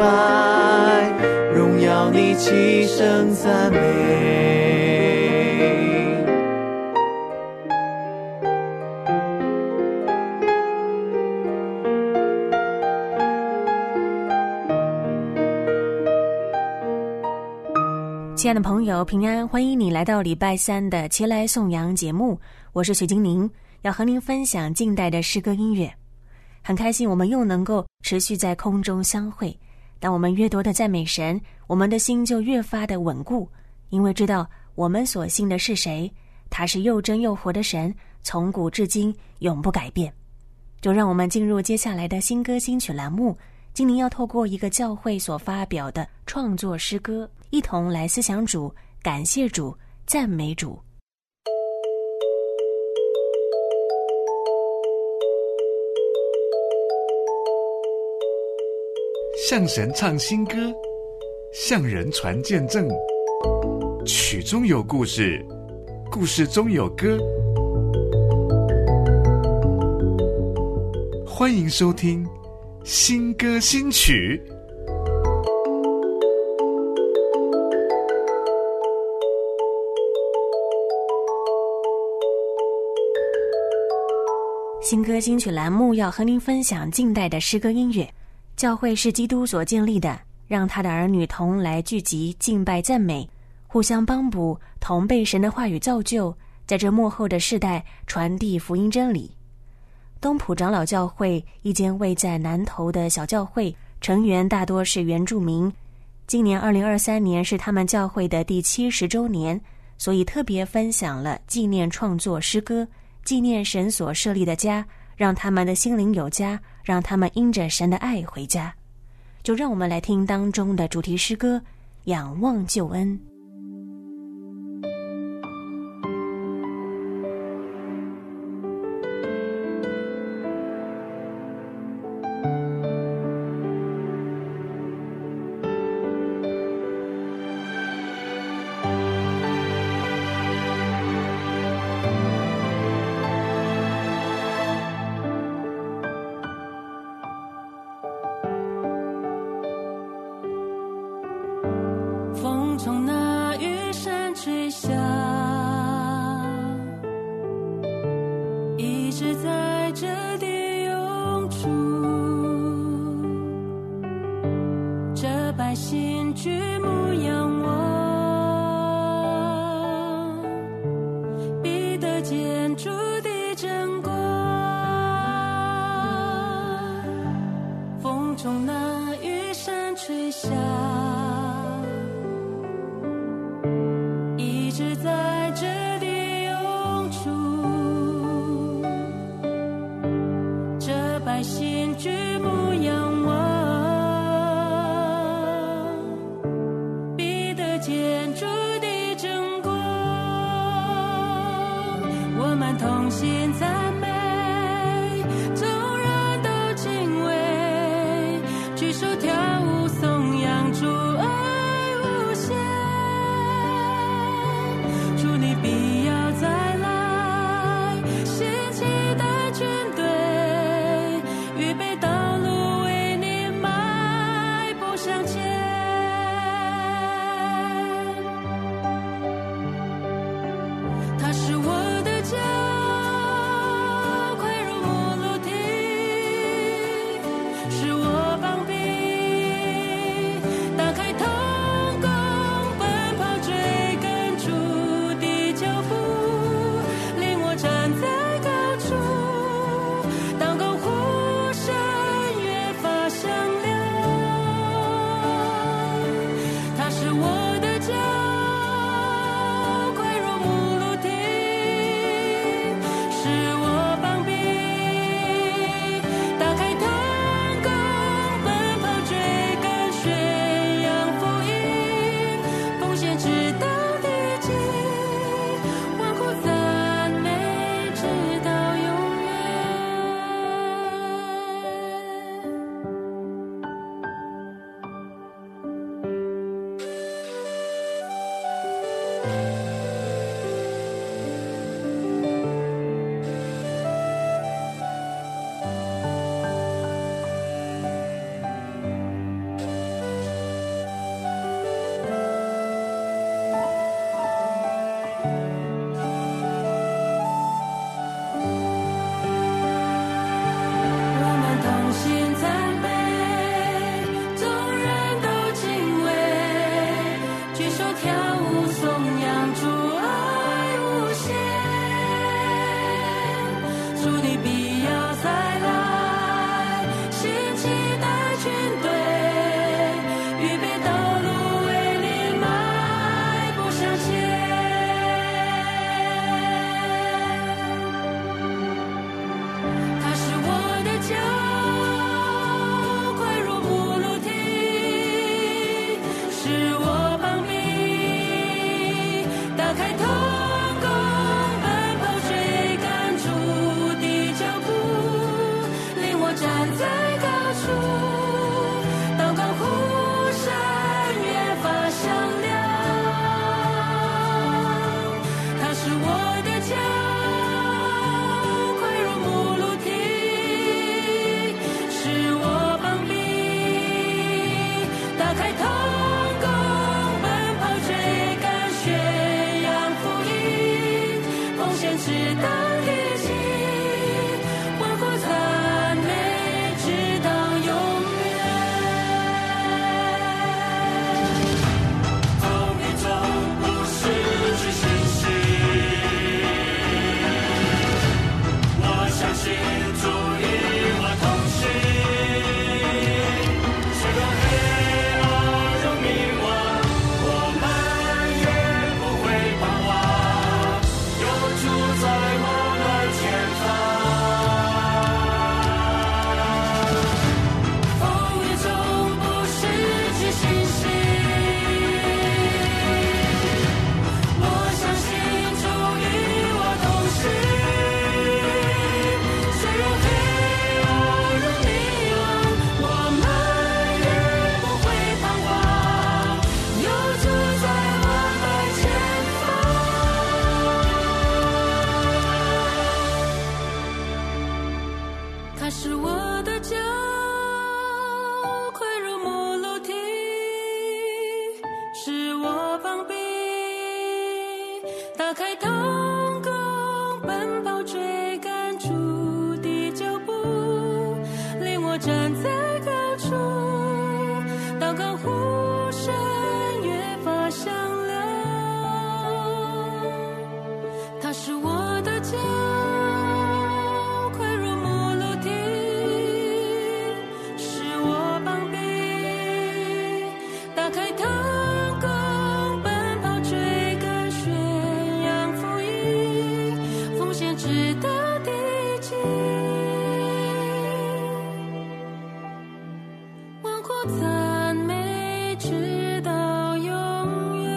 拜，荣耀你，齐声赞美。亲爱的朋友，平安！欢迎你来到礼拜三的《齐来颂扬》节目，我是许精灵，要和您分享近代的诗歌音乐。很开心，我们又能够持续在空中相会。当我们越多的赞美神，我们的心就越发的稳固，因为知道我们所信的是谁，他是又真又活的神，从古至今永不改变。就让我们进入接下来的新歌新曲栏目。今年要透过一个教会所发表的创作诗歌，一同来思想主、感谢主、赞美主。向神唱新歌，向人传见证。曲中有故事，故事中有歌。欢迎收听新歌新曲。新歌新曲栏目要和您分享近代的诗歌音乐。教会是基督所建立的，让他的儿女同来聚集敬拜赞美，互相帮补，同被神的话语造就，在这幕后的世代传递福音真理。东浦长老教会一间位在南头的小教会，成员大多是原住民。今年二零二三年是他们教会的第七十周年，所以特别分享了纪念创作诗歌，纪念神所设立的家，让他们的心灵有家，让他们因着神的爱回家。就让我们来听当中的主题诗歌《仰望救恩》。这百姓 Te. 呼赞美直到永远，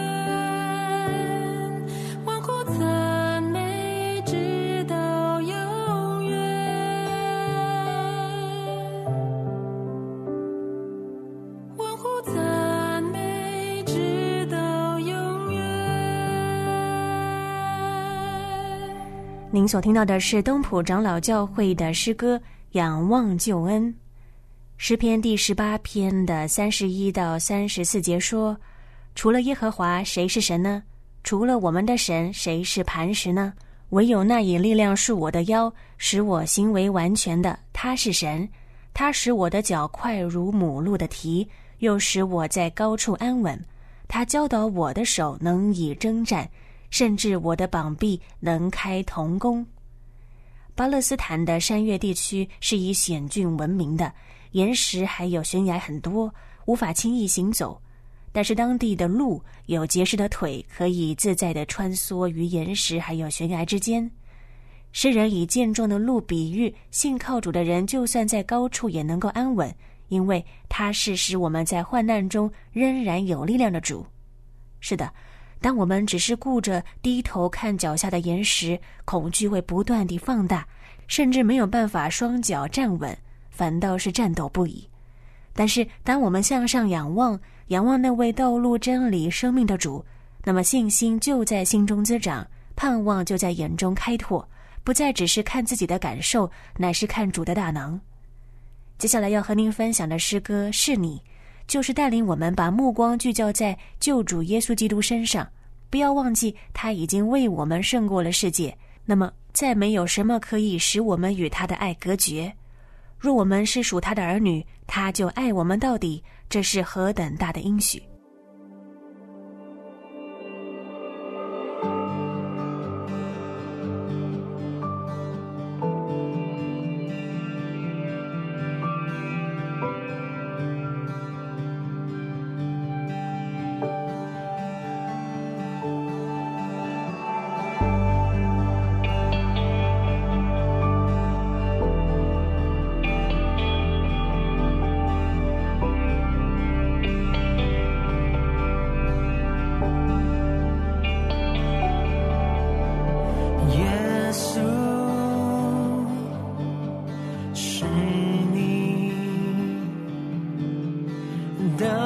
欢呼赞美直到永远。欢呼赞美直到永远。您所听到的是东普长老教会的诗歌，仰望救恩。诗篇第十八篇的三十一到三十四节说：“除了耶和华，谁是神呢？除了我们的神，谁是磐石呢？唯有那以力量束我的腰，使我行为完全的，他是神。他使我的脚快如母鹿的蹄，又使我在高处安稳。他教导我的手能以征战，甚至我的膀臂能开铜弓。”巴勒斯坦的山岳地区是以险峻闻名的，岩石还有悬崖很多，无法轻易行走。但是当地的鹿有结实的腿，可以自在地穿梭于岩石还有悬崖之间。诗人以健壮的鹿比喻信靠主的人，就算在高处也能够安稳，因为他是使我们在患难中仍然有力量的主。是的。当我们只是顾着低头看脚下的岩石，恐惧会不断地放大，甚至没有办法双脚站稳，反倒是颤抖不已。但是，当我们向上仰望，仰望那位道路、真理、生命的主，那么信心就在心中滋长，盼望就在眼中开拓，不再只是看自己的感受，乃是看主的大能。接下来要和您分享的诗歌是你。就是带领我们把目光聚焦在救主耶稣基督身上，不要忘记他已经为我们胜过了世界。那么，再没有什么可以使我们与他的爱隔绝。若我们是属他的儿女，他就爱我们到底，这是何等大的应许！道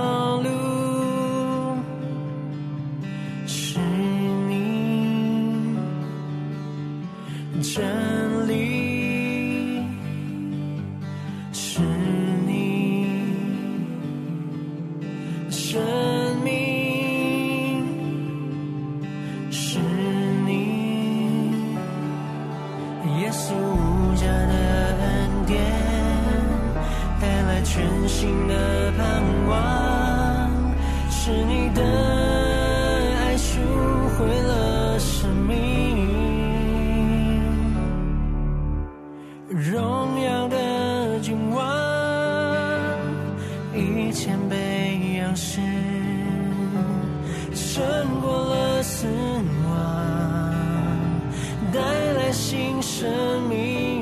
生命，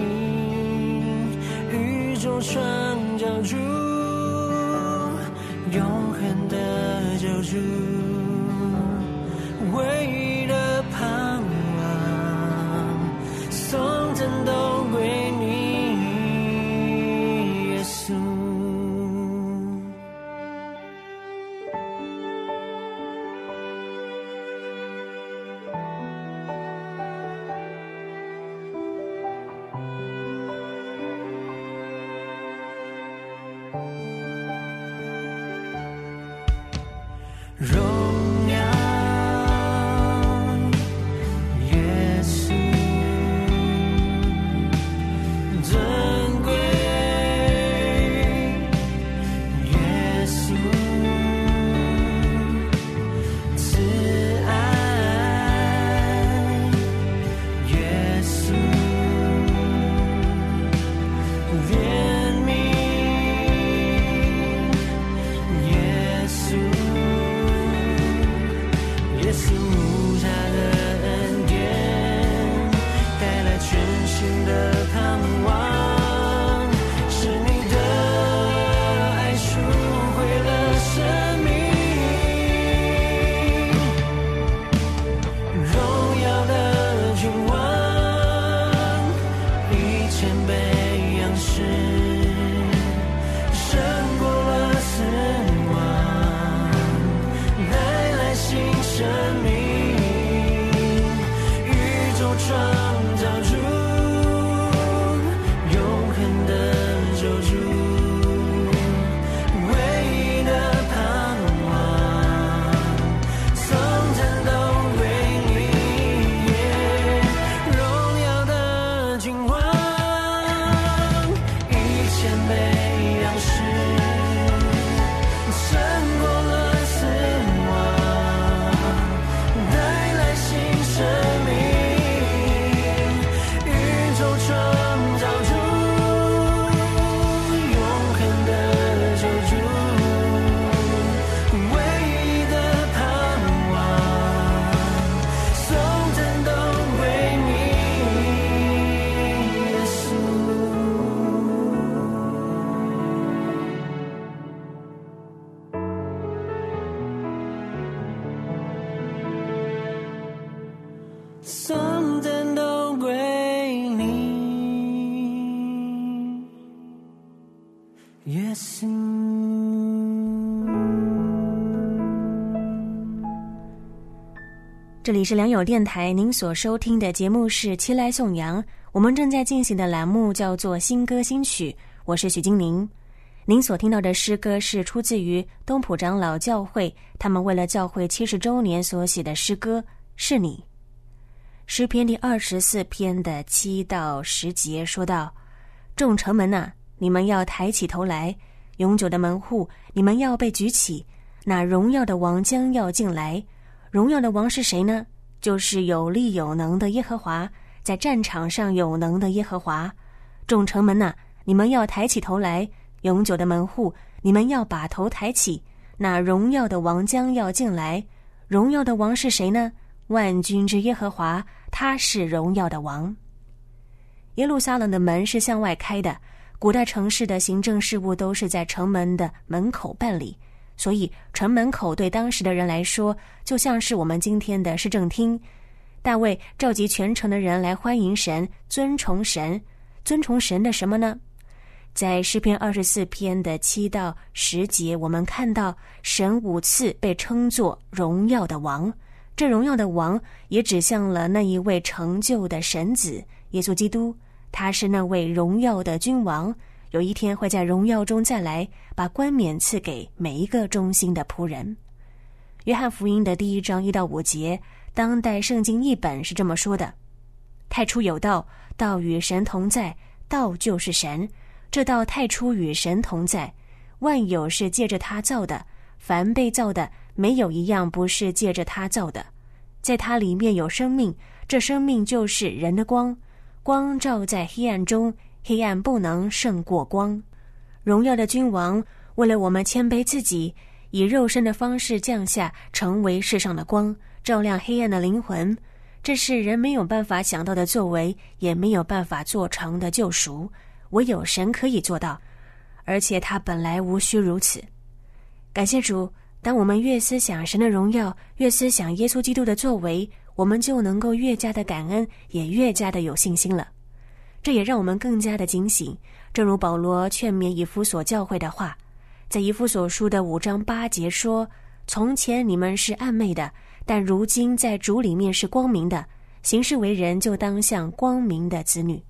宇宙创造主，永恒的救主，这里是良友电台，您所收听的节目是《七来颂扬》，我们正在进行的栏目叫做“新歌新曲”，我是许金玲。您所听到的诗歌是出自于东浦长老教会，他们为了教会七十周年所写的诗歌《是你》。诗篇第二十四篇的七到十节说道：“众城门呐、你们要抬起头来；永久的门户，你们要被举起。那荣耀的王将要进来。荣耀的王是谁呢？就是有力有能的耶和华，在战场上有能的耶和华。众城门呐、你们要抬起头来；永久的门户，你们要把头抬起。那荣耀的王将要进来。荣耀的王是谁呢？万军之耶和华，他是荣耀的王。耶路撒冷的门是向外开的，古代城市的行政事务都是在城门的门口办理，所以城门口对当时的人来说，就像是我们今天的市政厅。大卫召集全城的人来欢迎神，尊崇神，尊崇神的什么呢？在诗篇二十四篇的七到十节，我们看到神五次被称作荣耀的王。这荣耀的王也指向了那一位成就的神子耶稣基督，他是那位荣耀的君王，有一天会在荣耀中再来，把冠冕赐给每一个忠心的仆人。约翰福音的第一章一到五节，当代圣经译本是这么说的：“太初有道，道与神同在，道就是神。这道太初与神同在，万有是借着他造的，凡被造的。”没有一样不是借着他造的，在它里面有生命，这生命就是人的光，光照在黑暗中，黑暗不能胜过光。荣耀的君王为了我们谦卑自己，以肉身的方式降下，成为世上的光，照亮黑暗的灵魂。这是人没有办法想到的作为，也没有办法做成的救赎，唯有神可以做到，而且他本来无需如此。感谢主。当我们越思想神的荣耀，越思想耶稣基督的作为，我们就能够越加的感恩，也越加的有信心了。这也让我们更加的警醒。正如保罗劝勉以夫所教会的话，在以夫所书的五章八节说：“从前你们是暧昧的，但如今在主里面是光明的。行事为人，就当像光明的子女。”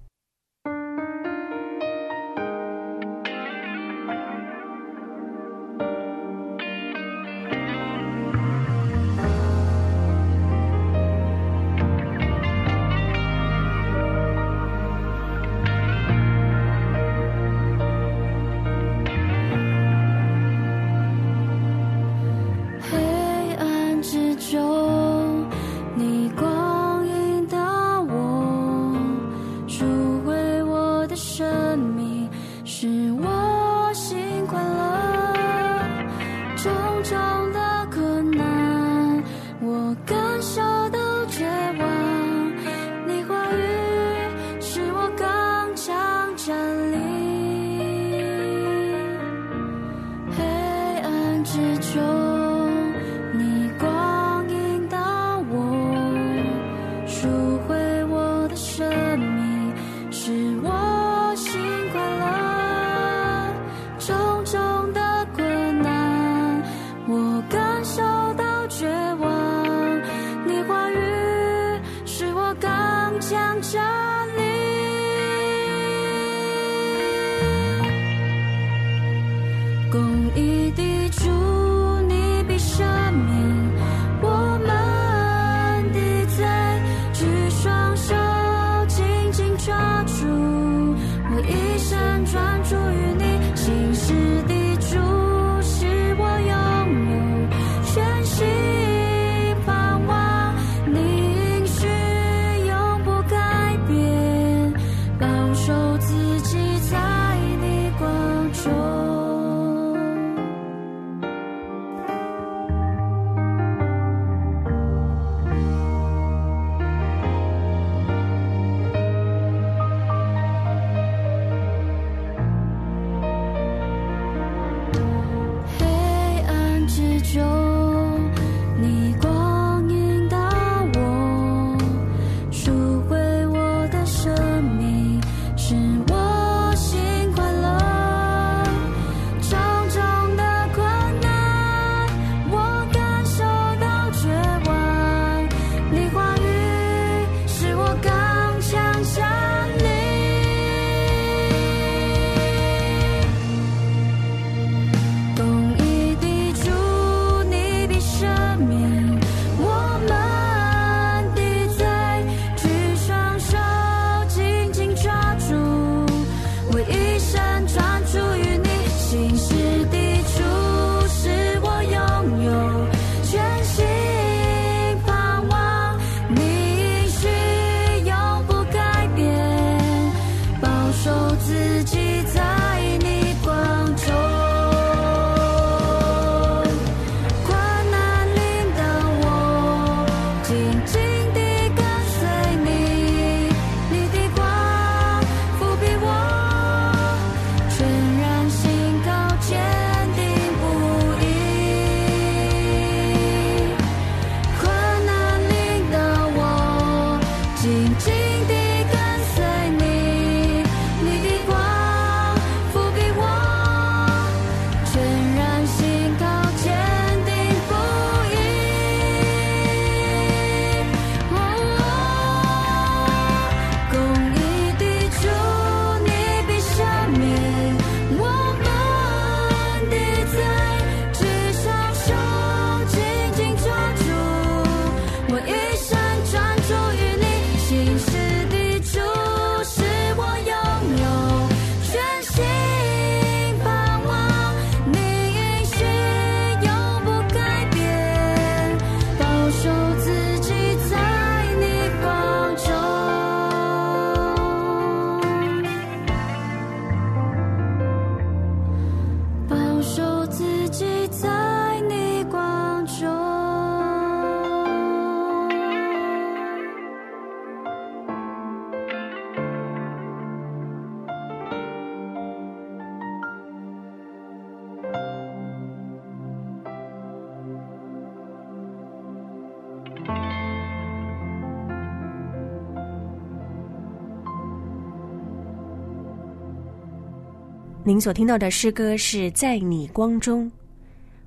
您所听到的诗歌是在你光中。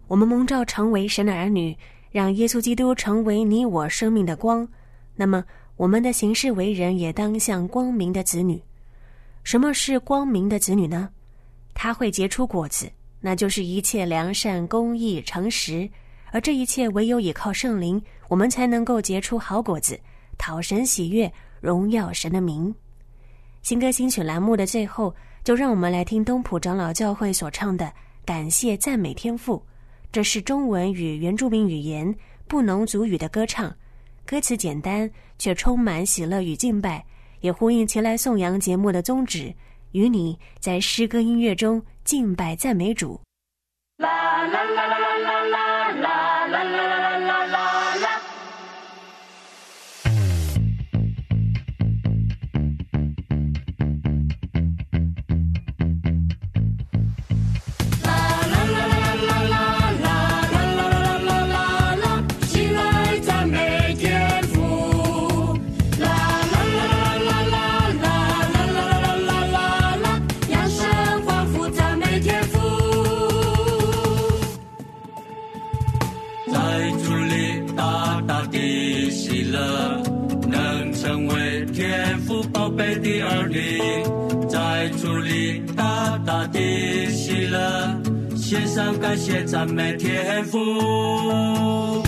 我们蒙召成为神的儿女，让耶稣基督成为你我生命的光。那么，我们的行事为人也当像光明的子女。什么是光明的子女呢？他会结出果子，那就是一切良善、公义、诚实。而这一切唯有依靠圣灵，我们才能够结出好果子，讨神喜悦，荣耀神的名。新歌新曲栏目的最后，就让我们来听东普长老教会所唱的《感谢赞美天赋》。这是中文与原住民语言布农族语的歌唱，歌词简单却充满喜乐与敬拜，也呼应前来颂扬节目的宗旨，与你在诗歌音乐中敬拜赞美主。献上感谢赞美天赋。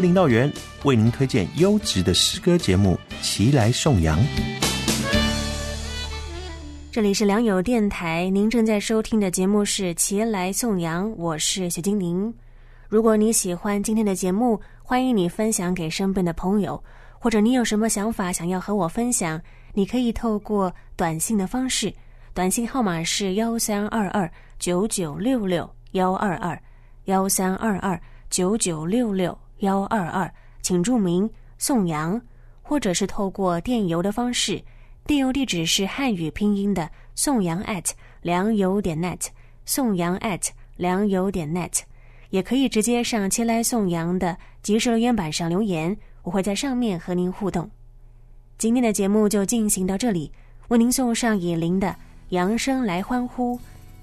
是林道元，为您推荐优质的诗歌节目《齐来颂扬》。这里是良友电台，您正在收听的节目是《齐来颂扬》，我是雪精灵。如果你喜欢今天的节目，欢迎你分享给身边的朋友，或者你有什么想法想要和我分享，你可以透过短信的方式，短信号码是幺三二二九九六六幺二二幺三二二九九六六幺二二，请注明宋阳，或者是透过电邮的方式。电邮地址是汉语拼音的宋阳 at 良友点 net，宋阳 at 良友点 net，也可以直接上“前来颂扬”的即时留言板上留言，我会在上面和您互动。今天的节目就进行到这里，为您送上以琳的《扬声来欢呼》，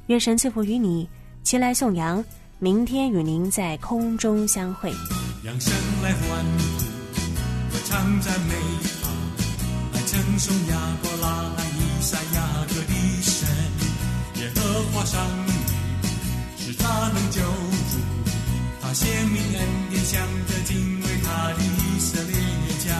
愿神赐福于你，前来颂扬，明天与您在空中相会。扬声来欢呼，我唱赞美他，来称颂亚伯拉罕、以撒、雅各的神。耶和华上帝是他能救主，他显明恩典，向着敬畏他的以色列家。